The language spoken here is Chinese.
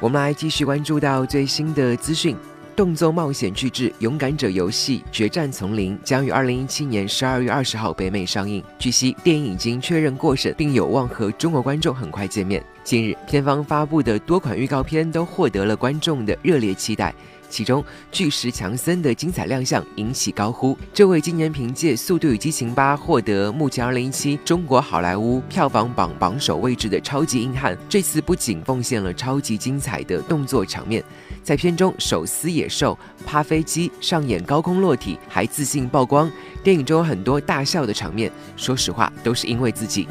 我们来继续关注到最新的资讯。动作冒险巨制《勇敢者游戏：决战丛林》将于二零一七年十二月二十号北美上映。据悉，电影已经确认过审，并有望和中国观众很快见面。近日，片方发布的多款预告片都获得了观众的热烈期待。其中，巨石强森的精彩亮相引起高呼。这位今年凭借《速度与激情八》获得目前2017中国好莱坞票房榜榜首位置的超级硬汉，这次不仅奉献了超级精彩的动作场面，在片中手撕野兽、趴飞机、上演高空落体，还自信曝光。电影中很多大笑的场面，说实话都是因为自己。